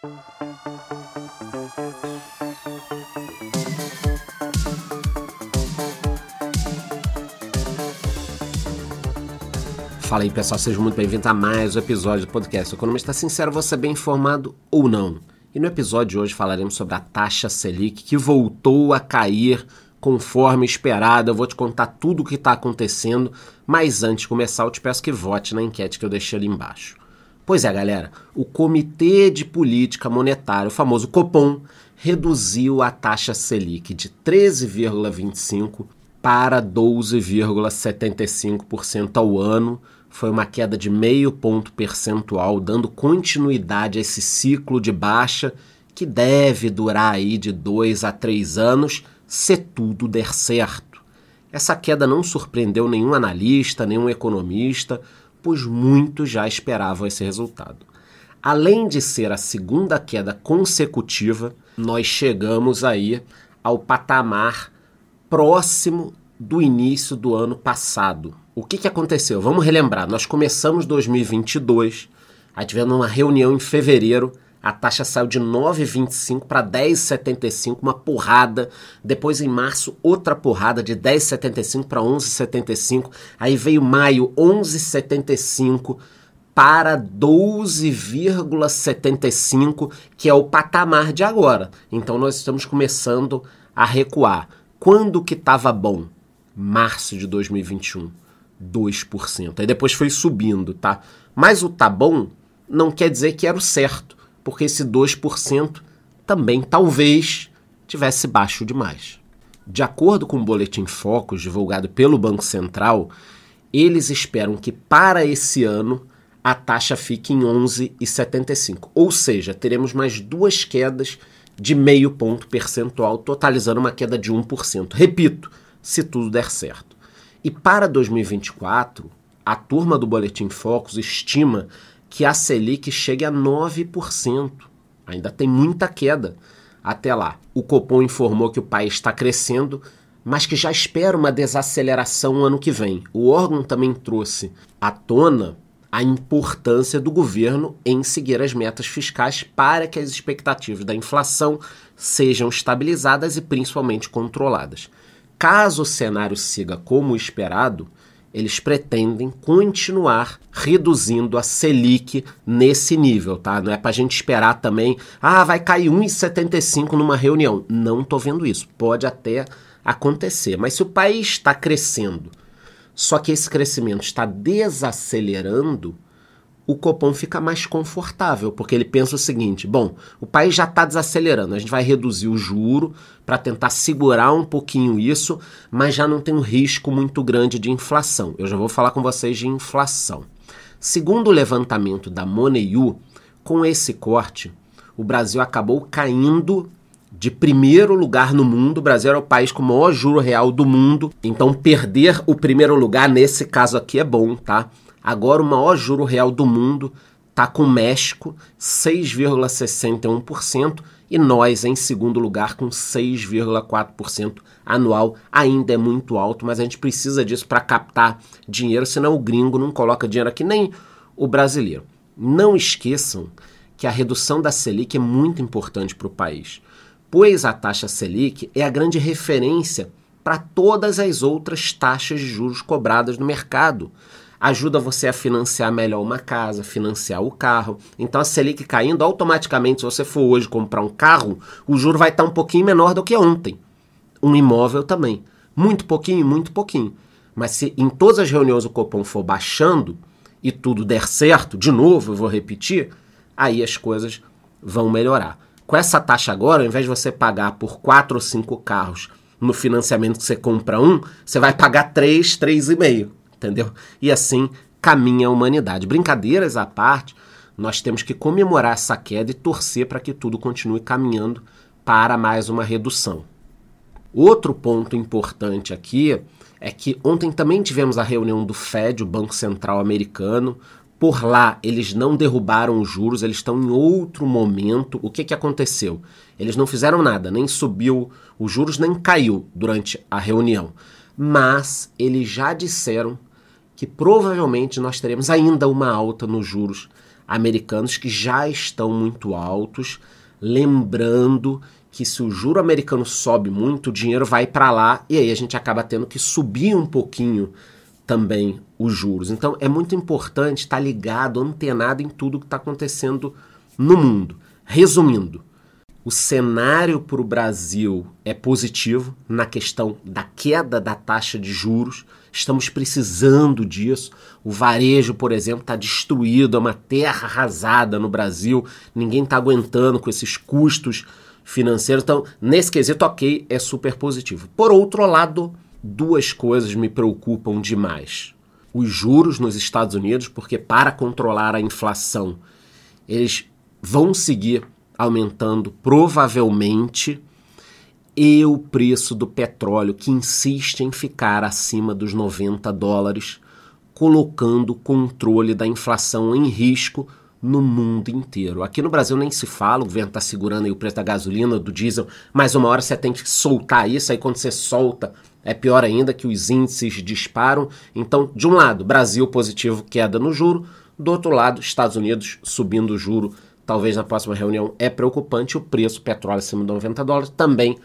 Fala aí pessoal, sejam muito bem-vindos a mais um episódio do podcast Economista Sincero, você bem informado ou não. E no episódio de hoje falaremos sobre a taxa Selic que voltou a cair conforme esperado. Eu vou te contar tudo o que está acontecendo, mas antes de começar eu te peço que vote na enquete que eu deixei ali embaixo. Pois é, galera, o Comitê de Política Monetária, o famoso Copom, reduziu a taxa Selic de 13,25 para 12,75% ao ano foi uma queda de meio ponto percentual, dando continuidade a esse ciclo de baixa que deve durar aí de dois a três anos, se tudo der certo. Essa queda não surpreendeu nenhum analista, nenhum economista, pois muitos já esperavam esse resultado. Além de ser a segunda queda consecutiva, nós chegamos aí ao patamar próximo do início do ano passado, o que, que aconteceu? Vamos relembrar. Nós começamos 2022, aí tivemos uma reunião em fevereiro, a taxa saiu de 9,25 para 10,75, uma porrada. Depois, em março, outra porrada de 10,75 para 11,75. Aí veio maio, 11,75 para 12,75, que é o patamar de agora. Então, nós estamos começando a recuar. Quando que estava bom? Março de 2021. 2%. Aí depois foi subindo, tá? Mas o tá bom não quer dizer que era o certo, porque esse 2% também talvez tivesse baixo demais. De acordo com o boletim Focus divulgado pelo Banco Central, eles esperam que para esse ano a taxa fique em 11,75. Ou seja, teremos mais duas quedas de meio ponto percentual, totalizando uma queda de 1%. Repito, se tudo der certo. E para 2024, a turma do Boletim Focus estima que a Selic chegue a 9%. Ainda tem muita queda até lá. O Copom informou que o país está crescendo, mas que já espera uma desaceleração no ano que vem. O órgão também trouxe à tona a importância do governo em seguir as metas fiscais para que as expectativas da inflação sejam estabilizadas e principalmente controladas. Caso o cenário siga como esperado, eles pretendem continuar reduzindo a Selic nesse nível, tá? Não é para a gente esperar também, ah, vai cair 1,75 numa reunião. Não estou vendo isso. Pode até acontecer, mas se o país está crescendo, só que esse crescimento está desacelerando, o Copom fica mais confortável, porque ele pensa o seguinte: bom, o país já está desacelerando, a gente vai reduzir o juro para tentar segurar um pouquinho isso, mas já não tem um risco muito grande de inflação. Eu já vou falar com vocês de inflação. Segundo o levantamento da Moneyu, com esse corte, o Brasil acabou caindo de primeiro lugar no mundo. O Brasil era o país com o maior juro real do mundo. Então, perder o primeiro lugar nesse caso aqui é bom, tá? Agora o maior juro real do mundo está com o México, 6,61%, e nós em segundo lugar com 6,4% anual. Ainda é muito alto, mas a gente precisa disso para captar dinheiro, senão o gringo não coloca dinheiro aqui, nem o brasileiro. Não esqueçam que a redução da Selic é muito importante para o país, pois a taxa Selic é a grande referência para todas as outras taxas de juros cobradas no mercado ajuda você a financiar melhor uma casa, financiar o carro. Então a Selic caindo, automaticamente, se você for hoje comprar um carro, o juro vai estar um pouquinho menor do que ontem. Um imóvel também. Muito pouquinho, muito pouquinho. Mas se em todas as reuniões o Copom for baixando e tudo der certo, de novo, eu vou repetir, aí as coisas vão melhorar. Com essa taxa agora, ao invés de você pagar por quatro ou cinco carros no financiamento que você compra um, você vai pagar três, três e meio entendeu? E assim caminha a humanidade. Brincadeiras à parte, nós temos que comemorar essa queda e torcer para que tudo continue caminhando para mais uma redução. Outro ponto importante aqui é que ontem também tivemos a reunião do Fed, o Banco Central Americano. Por lá, eles não derrubaram os juros, eles estão em outro momento. O que, que aconteceu? Eles não fizeram nada, nem subiu os juros, nem caiu durante a reunião. Mas eles já disseram que provavelmente nós teremos ainda uma alta nos juros americanos que já estão muito altos, lembrando que se o juro americano sobe muito, o dinheiro vai para lá e aí a gente acaba tendo que subir um pouquinho também os juros. Então é muito importante estar ligado, antenado em tudo que está acontecendo no mundo. Resumindo, o cenário para o Brasil é positivo na questão da queda da taxa de juros. Estamos precisando disso. O varejo, por exemplo, está destruído, é uma terra arrasada no Brasil. Ninguém está aguentando com esses custos financeiros. Então, nesse quesito, ok, é super positivo. Por outro lado, duas coisas me preocupam demais. Os juros nos Estados Unidos, porque para controlar a inflação, eles vão seguir aumentando provavelmente e o preço do petróleo que insiste em ficar acima dos 90 dólares, colocando o controle da inflação em risco no mundo inteiro. Aqui no Brasil nem se fala, o governo está segurando aí o preço da gasolina, do diesel, mas uma hora você tem que soltar isso, aí quando você solta é pior ainda que os índices disparam. Então, de um lado, Brasil positivo, queda no juro, do outro lado, Estados Unidos subindo o juro talvez na próxima reunião, é preocupante. O preço petróleo acima de 90 dólares também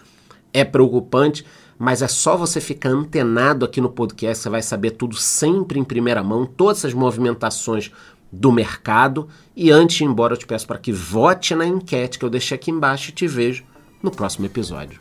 é preocupante, mas é só você ficar antenado aqui no podcast, você vai saber tudo sempre em primeira mão, todas essas movimentações do mercado. E antes de ir embora, eu te peço para que vote na enquete que eu deixei aqui embaixo e te vejo no próximo episódio.